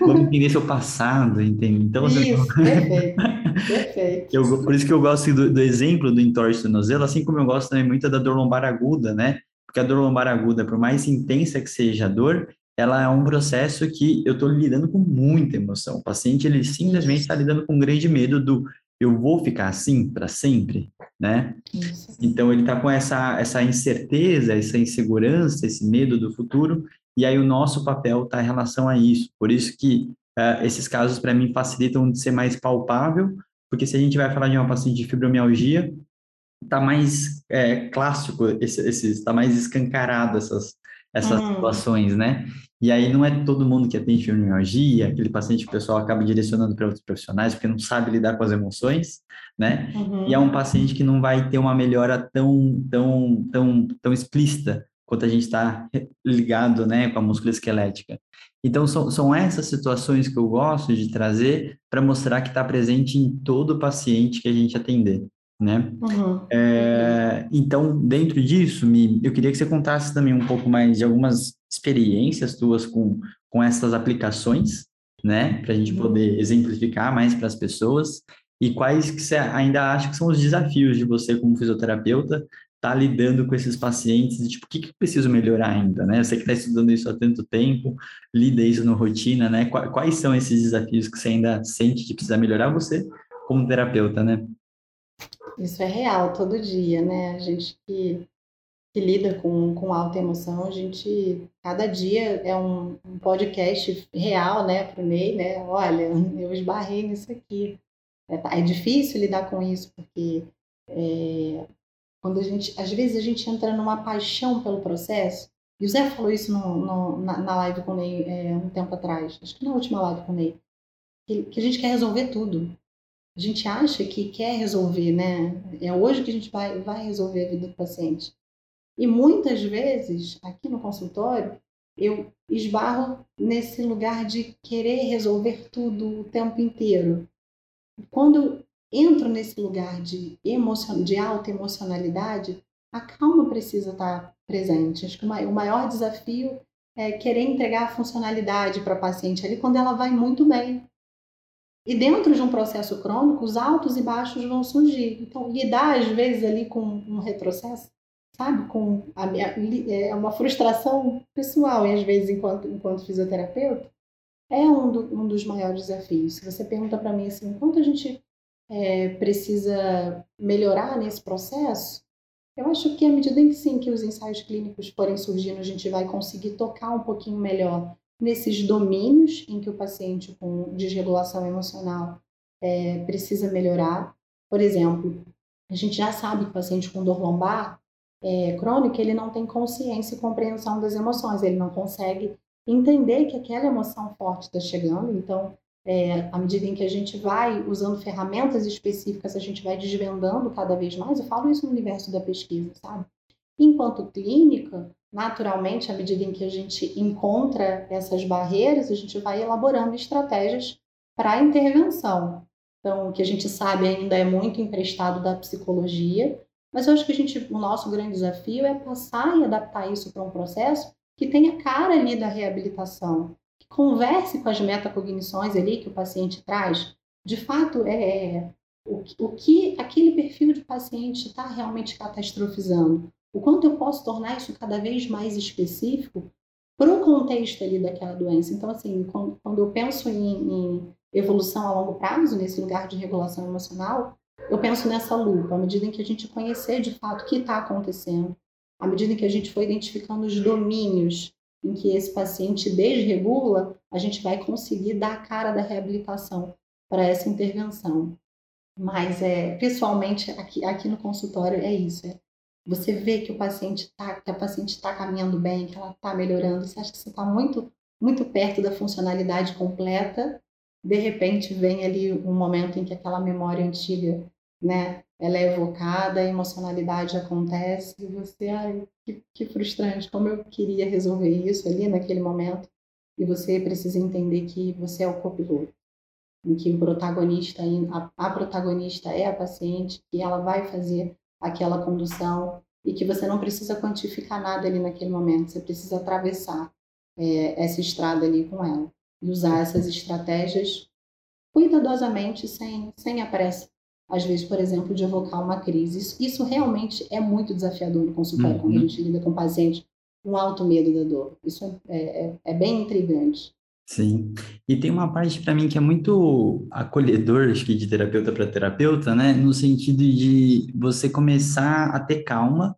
vamos entender seu passado, entende? Então, isso, perfeito, [LAUGHS] perfeito. Eu, por isso que eu gosto do, do exemplo do entorse do tornozelo, assim como eu gosto também muito da dor lombar aguda, né? Porque a dor lombar aguda, por mais intensa que seja a dor, ela é um processo que eu estou lidando com muita emoção. O paciente, ele simplesmente está lidando com um grande medo do eu vou ficar assim para sempre, né? Isso. Então ele está com essa essa incerteza, essa insegurança, esse medo do futuro, e aí o nosso papel está em relação a isso. Por isso que uh, esses casos para mim facilitam de ser mais palpável, porque se a gente vai falar de uma paciente de fibromialgia, está mais é, clássico, esse, está mais escancarado essas essas uhum. situações, né? E aí não é todo mundo que atende fibromialgia, aquele paciente que o pessoal acaba direcionando para outros profissionais porque não sabe lidar com as emoções, né? Uhum. E é um paciente que não vai ter uma melhora tão, tão, tão, tão explícita quanto a gente está ligado, né, com a músculo esquelética. Então são, são essas situações que eu gosto de trazer para mostrar que está presente em todo paciente que a gente atender né? Uhum. É, então, dentro disso, Mi, eu queria que você contasse também um pouco mais de algumas experiências tuas com, com essas aplicações, né? Para a gente uhum. poder exemplificar mais para as pessoas e quais que você ainda acha que são os desafios de você como fisioterapeuta tá lidando com esses pacientes e, tipo, o que, que preciso melhorar ainda, né? Você que está estudando isso há tanto tempo, lida isso na rotina, né? Quais são esses desafios que você ainda sente que precisa melhorar você como terapeuta, né? Isso é real todo dia, né? A gente que, que lida com, com alta emoção, a gente, cada dia é um, um podcast real, né, para o Ney, né? Olha, [LAUGHS] eu esbarrei nisso aqui. É, tá, é difícil lidar com isso, porque é, quando a gente, às vezes a gente entra numa paixão pelo processo, e o Zé falou isso no, no, na, na, live com o Ney é, um tempo atrás, acho que na última live com o Ney, que, que a gente quer resolver tudo a gente acha que quer resolver, né? É hoje que a gente vai, vai resolver a vida do paciente. E muitas vezes, aqui no consultório, eu esbarro nesse lugar de querer resolver tudo o tempo inteiro. Quando eu entro nesse lugar de, emocion... de alta emocionalidade, a calma precisa estar presente. Acho que o maior desafio é querer entregar a funcionalidade para a paciente ali quando ela vai muito bem. E dentro de um processo crônico, os altos e baixos vão surgir. Então, lidar às vezes ali com um retrocesso sabe, com a minha, é uma frustração pessoal, e às vezes, enquanto, enquanto fisioterapeuta, é um, do, um dos maiores desafios. Se você pergunta para mim assim, quanto a gente é, precisa melhorar nesse processo, eu acho que à medida em que sim, que os ensaios clínicos forem surgindo, a gente vai conseguir tocar um pouquinho melhor nesses domínios em que o paciente com desregulação emocional é, precisa melhorar. Por exemplo, a gente já sabe que o paciente com dor lombar é, crônica, ele não tem consciência e compreensão das emoções, ele não consegue entender que aquela emoção forte está chegando, então é, à medida em que a gente vai usando ferramentas específicas, a gente vai desvendando cada vez mais. Eu falo isso no universo da pesquisa, sabe? Enquanto clínica, naturalmente, à medida em que a gente encontra essas barreiras, a gente vai elaborando estratégias para intervenção. Então, o que a gente sabe ainda é muito emprestado da psicologia, mas eu acho que a gente, o nosso grande desafio é passar e adaptar isso para um processo que tenha cara ali da reabilitação, converse com as metacognições ali que o paciente traz. De fato, é, é o, o que aquele perfil de paciente está realmente catastrofizando. O quanto eu posso tornar isso cada vez mais específico para o contexto ali daquela doença. Então, assim, quando, eu penso em, em, evolução a longo prazo, nesse lugar de regulação emocional, eu penso nessa lupa, à medida em que a gente conhecer de fato o que está acontecendo, à medida em que a gente for identificando os domínios em que esse paciente desregula, a gente vai conseguir dar a cara da reabilitação para essa intervenção. Mas é, pessoalmente aqui, aqui no consultório é isso. É, você vê que o paciente tá, que a paciente está caminhando bem, que ela está melhorando. Você acha que você está muito muito perto da funcionalidade completa. De repente vem ali um momento em que aquela memória antiga, né, ela é evocada, a emocionalidade acontece e você, ai, que, que frustrante, como eu queria resolver isso ali naquele momento. E você precisa entender que você é o copiloto, em que o protagonista, a, protagonista é a paciente, que ela vai fazer aquela condução e que você não precisa quantificar nada ali naquele momento, você precisa atravessar é, essa estrada ali com ela e usar essas estratégias cuidadosamente, sem, sem a pressa às vezes, por exemplo, de evocar uma crise. Isso, isso realmente é muito desafiador no consultório, uhum. quando a uhum. gente lida com paciente com alto medo da dor. Isso é, é, é bem intrigante. Sim. E tem uma parte para mim que é muito acolhedor, acho que de terapeuta para terapeuta, né? No sentido de você começar a ter calma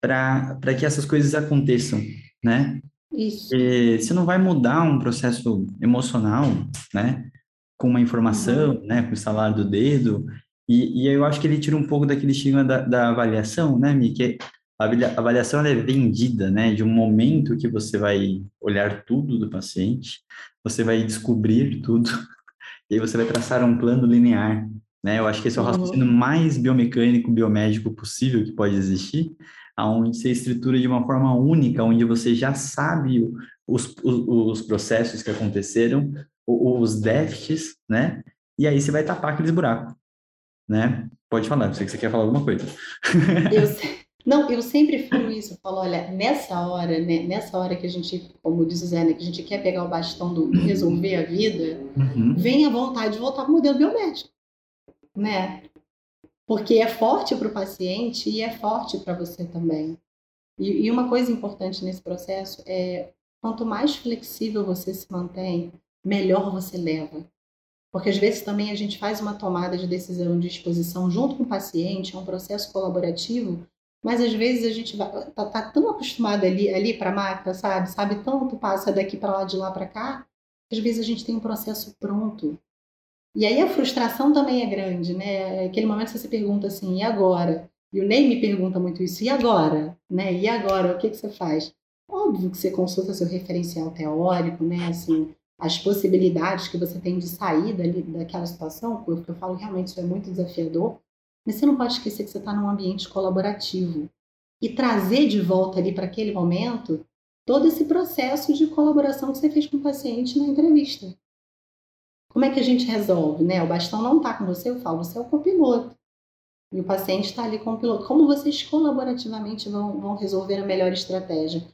para que essas coisas aconteçam, né? Isso. E você não vai mudar um processo emocional, né? com uma informação, uhum. né, com o salário do dedo, e, e eu acho que ele tira um pouco daquele estigma da, da avaliação, né, Mi, que a avaliação é vendida, né, de um momento que você vai olhar tudo do paciente, você vai descobrir tudo, [LAUGHS] e aí você vai traçar um plano linear, né, eu acho que esse é o uhum. raciocínio mais biomecânico, biomédico possível que pode existir, aonde você estrutura de uma forma única, onde você já sabe os, os, os processos que aconteceram, os déficits, né? E aí você vai tapar aqueles buracos, né? Pode falar, sei que você quer falar alguma coisa. Eu, [LAUGHS] não, eu sempre falo isso, eu falo, olha, nessa hora, né, nessa hora que a gente, como diz o Zé, né, que a gente quer pegar o bastão do resolver a vida, uhum. vem a vontade de voltar para o modelo biomédico, né? Porque é forte para o paciente e é forte para você também. E, e uma coisa importante nesse processo é quanto mais flexível você se mantém, melhor você leva. Porque às vezes também a gente faz uma tomada de decisão de exposição junto com o paciente, é um processo colaborativo, mas às vezes a gente vai, tá, tá tão acostumado ali, ali para a máquina, sabe? Sabe tanto passa daqui para lá, de lá para cá, às vezes a gente tem um processo pronto. E aí a frustração também é grande, né? Aquele momento que você pergunta assim, e agora? E o Ney me pergunta muito isso, e agora? Né? E agora? O que, que você faz? Óbvio que você consulta seu referencial teórico, né? Assim, as possibilidades que você tem de sair dali, daquela situação, porque eu falo realmente isso é muito desafiador, mas você não pode esquecer que você está num ambiente colaborativo e trazer de volta ali para aquele momento todo esse processo de colaboração que você fez com o paciente na entrevista. Como é que a gente resolve, né? O bastão não está com você, eu falo, você é o copiloto. E o paciente está ali com o piloto. Como vocês colaborativamente vão, vão resolver a melhor estratégia?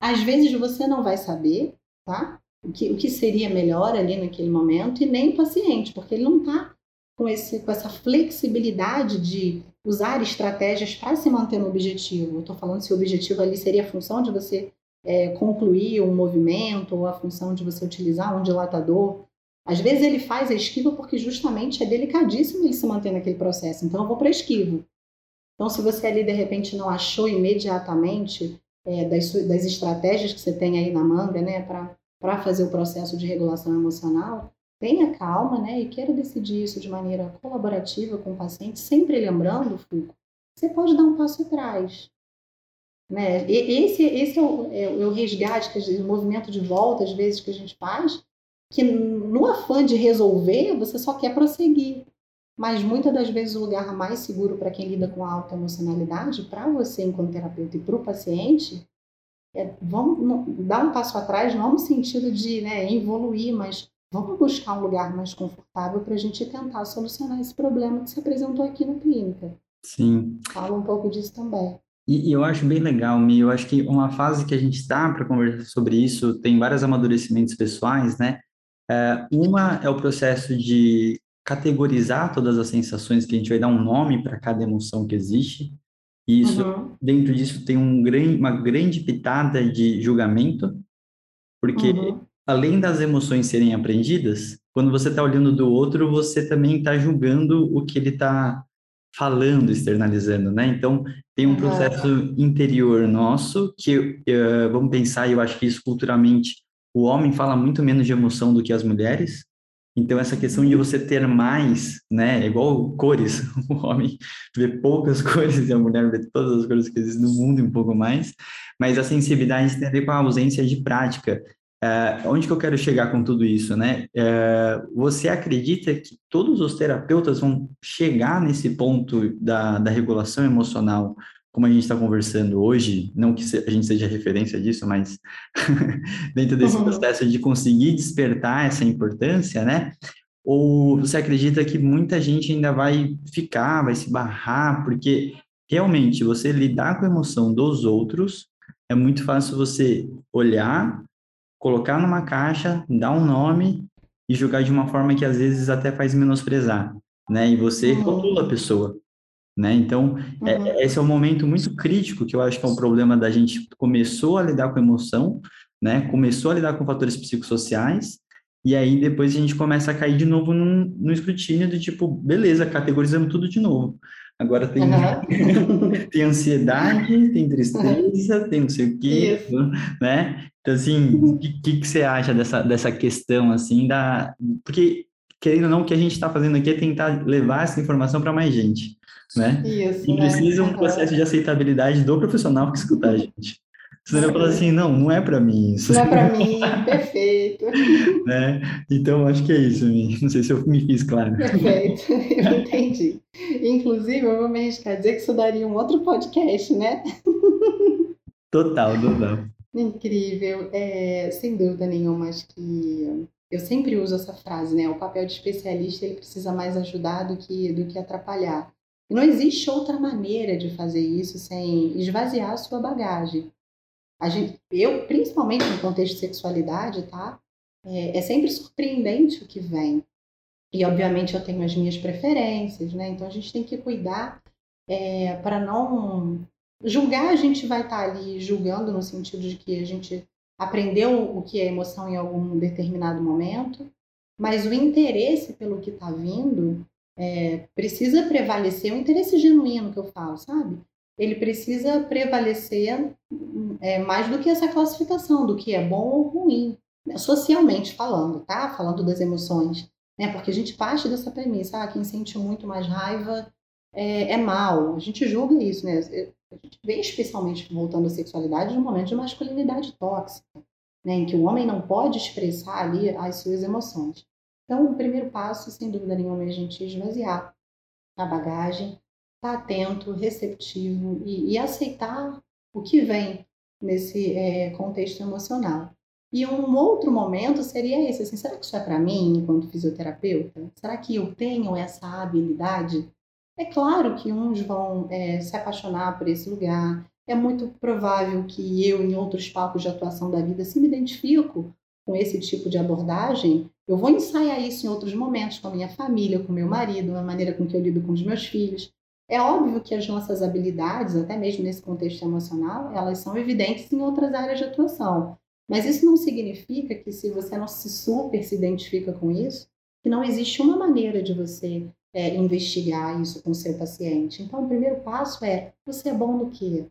Às vezes você não vai saber, tá? o que, o que seria melhor ali naquele momento, e nem o paciente, porque ele não está com, esse, com essa flexibilidade de usar estratégias para se manter no objetivo. Estou falando se o objetivo ali seria a função de você é, concluir um movimento ou a função de você utilizar um dilatador. Às vezes ele faz a esquiva porque justamente é delicadíssimo ele se manter naquele processo. Então eu vou para a esquiva. Então se você ali de repente não achou imediatamente é, das, das estratégias que você tem aí na manga, né, para fazer o processo de regulação emocional, tenha calma, né, e queira decidir isso de maneira colaborativa com o paciente, sempre lembrando, Fuco, você pode dar um passo atrás. Né? E esse, esse é o, é, é o resgate, que, o movimento de volta, às vezes, que a gente faz, que no afã de resolver, você só quer prosseguir. Mas muitas das vezes o lugar mais seguro para quem lida com alta emocionalidade, para você enquanto terapeuta e para o paciente, é vamos dar um passo atrás, não no sentido de né, evoluir, mas vamos buscar um lugar mais confortável para a gente tentar solucionar esse problema que se apresentou aqui na clínica. Sim. Fala um pouco disso também. E, e eu acho bem legal, Mi, eu acho que uma fase que a gente está para conversar sobre isso tem vários amadurecimentos pessoais, né? É, uma é o processo de categorizar todas as sensações, que a gente vai dar um nome para cada emoção que existe. E isso, uhum. dentro disso, tem um grande, uma grande pitada de julgamento, porque uhum. Além das emoções serem aprendidas, quando você está olhando do outro, você também está julgando o que ele está falando, externalizando, né? Então, tem um uhum. processo interior nosso que, uh, vamos pensar, eu acho que isso culturalmente, o homem fala muito menos de emoção do que as mulheres, então, essa questão de você ter mais, né, é igual cores, [LAUGHS] o homem vê poucas [LAUGHS] cores e a mulher vê todas as cores que existem no mundo e um pouco mais, mas a sensibilidade tem a ver com a ausência de prática. Uh, onde que eu quero chegar com tudo isso, né? Uh, você acredita que todos os terapeutas vão chegar nesse ponto da, da regulação emocional como a gente está conversando hoje, não que a gente seja referência disso, mas [LAUGHS] dentro desse uhum. processo de conseguir despertar essa importância, né? Ou você acredita que muita gente ainda vai ficar, vai se barrar, porque realmente você lidar com a emoção dos outros é muito fácil você olhar, colocar numa caixa, dar um nome e julgar de uma forma que às vezes até faz menosprezar, né? E você uhum. rotula a pessoa. Né? Então, é, uhum. é, esse é um momento muito crítico que eu acho que é um problema da gente começou a lidar com emoção, né? Começou a lidar com fatores psicossociais, e aí depois a gente começa a cair de novo num, no escrutínio do tipo, beleza, categorizamos tudo de novo. Agora tem, uhum. [LAUGHS] tem ansiedade, tem tristeza, uhum. tem não sei o quê, Isso. né? Então, assim, o que, que, que, você acha dessa, dessa questão, assim, da... Porque, querendo ou não, o que a gente está fazendo aqui é tentar levar essa informação para mais gente né? Isso, e precisa né? um processo de aceitabilidade do profissional que escuta a [LAUGHS] gente. Senão ele fala assim, não, não é para mim isso. Não é para mim, [LAUGHS] perfeito. né? Então, acho que é isso, não sei se eu me fiz claro. Perfeito, [LAUGHS] [LAUGHS] eu entendi. Inclusive, eu vou me arriscar a dizer que isso daria um outro podcast, né? Total, total. Incrível. É, sem dúvida nenhuma, acho que eu sempre uso essa frase, né? O papel de especialista ele precisa mais ajudar do que, do que atrapalhar. E não existe outra maneira de fazer isso sem esvaziar a sua bagagem. A gente, eu, principalmente no contexto de sexualidade, tá? É, é sempre surpreendente o que vem. E, obviamente, eu tenho as minhas preferências, né? Então, a gente tem que cuidar é, para não julgar. A gente vai estar tá ali julgando no sentido de que a gente aprendeu o que é emoção em algum determinado momento, mas o interesse pelo que está vindo é, precisa prevalecer o interesse genuíno que eu falo, sabe? Ele precisa prevalecer é, mais do que essa classificação do que é bom ou ruim, né? socialmente falando, tá? Falando das emoções, né? Porque a gente parte dessa premissa, ah, quem sente muito mais raiva é, é mal. A gente julga isso, né? A gente vê especialmente voltando à sexualidade no momento de masculinidade tóxica, né? Em que o homem não pode expressar ali as suas emoções. Então, o primeiro passo, sem dúvida nenhuma, é a gente esvaziar a bagagem, estar tá atento, receptivo e, e, aceitar o que vem nesse é, contexto emocional. E um outro momento seria esse, assim, será que isso é para mim enquanto fisioterapeuta? Será que eu tenho essa habilidade? É claro que uns vão é, se apaixonar por esse lugar. É muito provável que eu, em outros palcos de atuação da vida, se me identifico com esse tipo de abordagem, eu vou ensaiar isso em outros momentos com a minha família, com meu marido, a maneira com que eu lido com os meus filhos. É óbvio que as nossas habilidades, até mesmo nesse contexto emocional, elas são evidentes em outras áreas de atuação. Mas isso não significa que se você não se super se identifica com isso, que não existe uma maneira de você é, investigar isso com o seu paciente. Então, o primeiro passo é: você é bom no quê?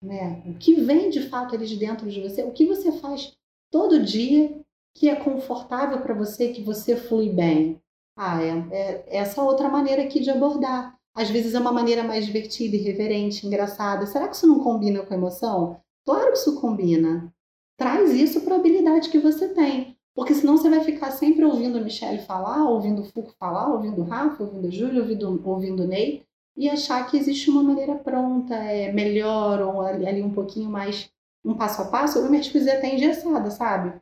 Né? O que vem de fato ali de dentro de você? O que você faz todo dia que é confortável para você, que você flui bem? Ah, é, é essa outra maneira aqui de abordar. Às vezes é uma maneira mais divertida, irreverente, engraçada. Será que isso não combina com a emoção? Claro que isso combina. Traz isso para a habilidade que você tem. Porque senão você vai ficar sempre ouvindo a Michelle falar, ouvindo o Foucault falar, ouvindo o Rafa, ouvindo o Júlio, ouvindo, ouvindo o Ney, e achar que existe uma maneira pronta, é melhor, ou ali, ali um pouquinho mais, um passo a passo, mesmo dizer até engessada, sabe?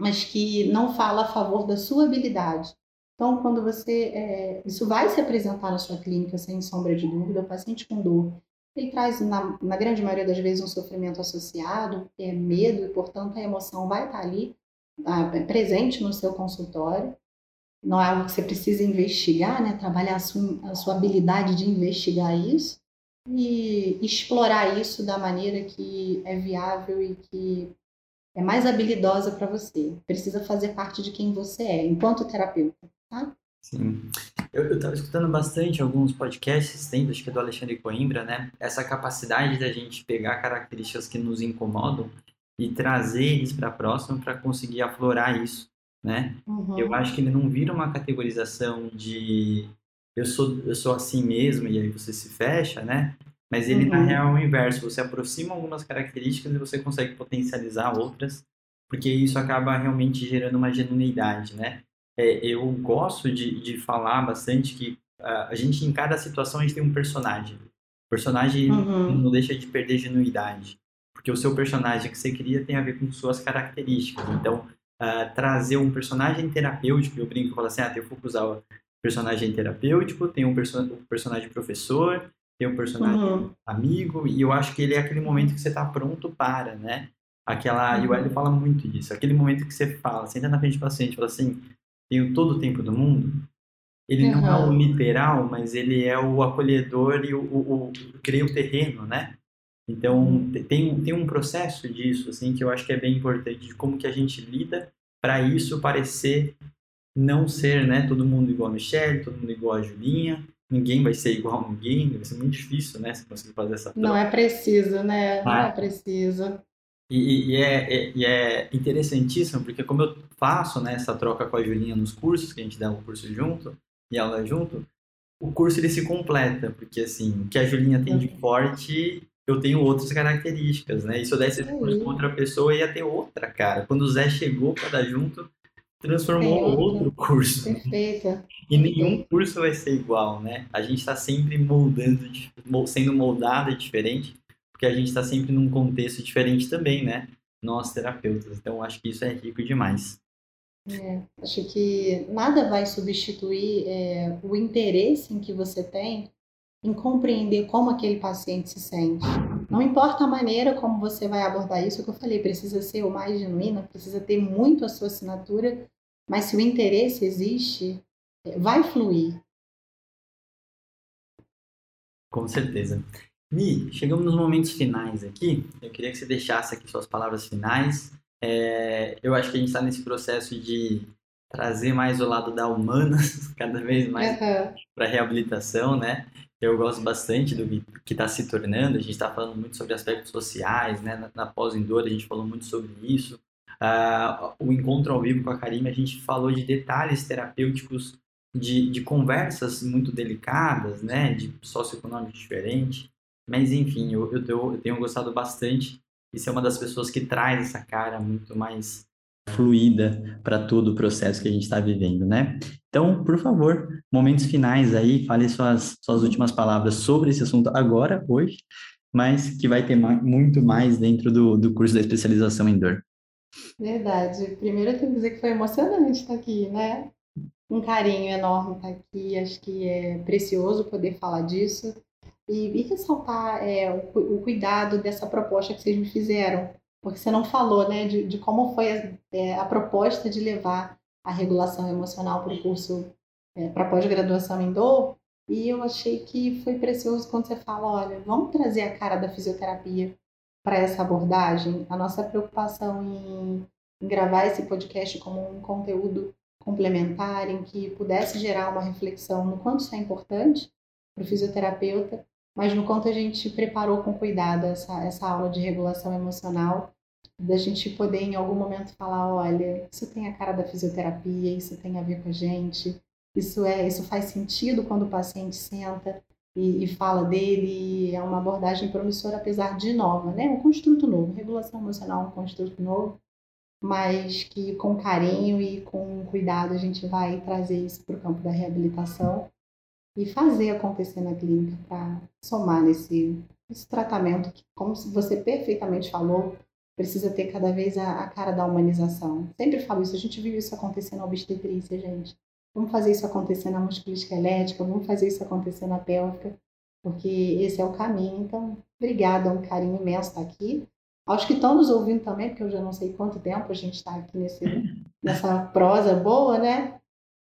Mas que não fala a favor da sua habilidade. Então, quando você. É, isso vai se apresentar na sua clínica, sem sombra de dúvida, o paciente com dor. Ele traz, na, na grande maioria das vezes, um sofrimento associado, é medo, e, portanto, a emoção vai estar ali é presente no seu consultório. Não é algo que você precisa investigar, né? trabalhar a sua, a sua habilidade de investigar isso e explorar isso da maneira que é viável e que é mais habilidosa para você. Precisa fazer parte de quem você é, enquanto terapeuta. Tá? Sim. Eu estava escutando bastante alguns podcasts, tem, acho que é do Alexandre Coimbra, né? Essa capacidade da gente pegar características que nos incomodam e trazer eles para próximo para conseguir aflorar isso, né? Uhum. Eu acho que ele não vira uma categorização de eu sou eu sou assim mesmo e aí você se fecha, né? Mas ele uhum. na real é o inverso, você aproxima algumas características e você consegue potencializar outras, porque isso acaba realmente gerando uma genuinidade, né? É, eu gosto de, de falar bastante que uh, a gente em cada situação a gente tem um personagem. O personagem uhum. não deixa de perder genuidade porque o seu personagem que você cria tem a ver com suas características. Então, uh, trazer um personagem terapêutico, eu brinco e falo assim, ah, eu vou usar o personagem terapêutico, tem um, perso personagem professor, tem um personagem uhum. amigo, e eu acho que ele é aquele momento que você está pronto para, né? Aquela, uhum. e o Hélio fala muito disso, aquele momento que você fala, senta na frente do paciente e fala assim, tenho todo o tempo do mundo, ele uhum. não é o literal, mas ele é o acolhedor e o, o, o cria o terreno, né? Então, tem, tem um processo disso, assim, que eu acho que é bem importante, de como que a gente lida para isso parecer não ser, né, todo mundo igual a Michelle, todo mundo igual a Julinha, ninguém vai ser igual a ninguém, vai ser muito difícil, né, você conseguir fazer essa troca. Não é preciso, né, não é preciso. E, e, é, é, e, é, interessantíssimo, porque como eu faço né, essa troca com a Julinha nos cursos, que a gente dá um curso junto, e ela junto, o curso ele se completa, porque assim, o que a Julinha tem de uhum. forte, eu tenho outras características, né? E se eu desse esse curso com outra pessoa, ia ter outra cara. Quando o Zé chegou para dar junto, transformou Perfeito. outro curso. Perfeito. E nenhum curso vai ser igual, né? A gente está sempre moldando, sendo moldado diferente, porque a gente está sempre num contexto diferente também, né? Nós terapeutas. Então, acho que isso é rico demais. É, acho que nada vai substituir é, o interesse em que você tem em compreender como aquele paciente se sente. Não importa a maneira como você vai abordar isso, é o que eu falei, precisa ser o mais genuíno, precisa ter muito a sua assinatura, mas se o interesse existe, é, vai fluir. Com certeza. Mi, chegamos nos momentos finais aqui. Eu queria que você deixasse aqui suas palavras finais. É, eu acho que a gente está nesse processo de trazer mais o lado da humana, [LAUGHS] cada vez mais uhum. para reabilitação, né? eu gosto bastante do que está se tornando. A gente está falando muito sobre aspectos sociais, né? Na, na pós-endor a gente falou muito sobre isso. Uh, o encontro ao vivo com a Karime, a gente falou de detalhes terapêuticos, de, de conversas muito delicadas, né? De socioeconômico diferente. Mas, enfim, eu, eu, eu tenho gostado bastante. E ser uma das pessoas que traz essa cara muito mais fluida para todo o processo que a gente está vivendo, né? Então, por favor, momentos finais aí, fale suas, suas últimas palavras sobre esse assunto agora, hoje, mas que vai ter muito mais dentro do, do curso da especialização em dor. Verdade. Primeiro eu tenho que dizer que foi emocionante estar aqui, né? Um carinho enorme estar aqui, acho que é precioso poder falar disso e, e ressaltar é, o, o cuidado dessa proposta que vocês me fizeram, porque você não falou né, de, de como foi a, é, a, proposta de levar a regulação emocional para o curso, é, para pós-graduação em dor. E eu achei que foi precioso quando você fala, olha, vamos trazer a cara da fisioterapia para essa abordagem. A nossa preocupação em, em gravar esse podcast como um conteúdo complementar, em que pudesse gerar uma reflexão no quanto isso é importante para o fisioterapeuta, mas no quanto a gente preparou com cuidado essa, essa aula de regulação emocional, da gente poder em algum momento falar, olha, isso tem a cara da fisioterapia, isso tem a ver com a gente, isso é, isso faz sentido quando o paciente senta e, e fala dele, é uma abordagem promissora apesar de nova, né? Um construto novo, regulação emocional, um construto novo, mas que com carinho e com cuidado a gente vai trazer isso para o campo da reabilitação e fazer acontecer na clínica para somar nesse, tratamento que, como você perfeitamente falou, precisa ter cada vez a, a, cara da humanização. Sempre falo isso, a gente viu isso acontecer na obstetrícia, gente. Vamos fazer isso acontecer na musculoesquelética, vamos fazer isso acontecer na pélvica, porque esse é o caminho. Então, obrigada, um carinho imenso estar aqui. Aos que estão nos ouvindo também, porque eu já não sei quanto tempo a gente está aqui nesse, nessa prosa boa, né?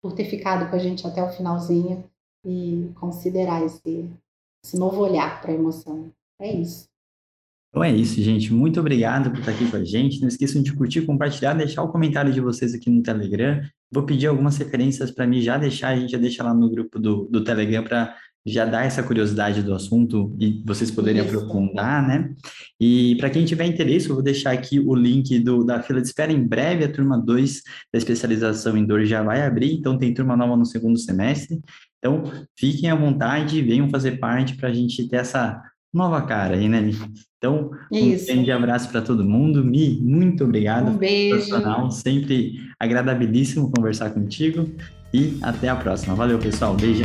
Por ter ficado com a gente até o finalzinho e considerar esse, esse novo olhar para a emoção. É isso. Então é isso, gente. Muito obrigado por estar aqui com a gente. Não esqueçam de curtir, compartilhar, deixar o comentário de vocês aqui no Telegram. Vou pedir algumas referências para mim já deixar, a gente já deixa lá no grupo do, do Telegram para já dar essa curiosidade do assunto e vocês poderem Isso. aprofundar, né? E para quem tiver interesse, eu vou deixar aqui o link do, da fila de espera. Em breve, a turma 2 da especialização em dor já vai abrir, então tem turma nova no segundo semestre. Então, fiquem à vontade, venham fazer parte para a gente ter essa nova cara aí, né, Então, Isso. um grande abraço para todo mundo. Mi, muito obrigado. Um beijo. Sempre agradabilíssimo conversar contigo. E até a próxima. Valeu, pessoal. Beijo.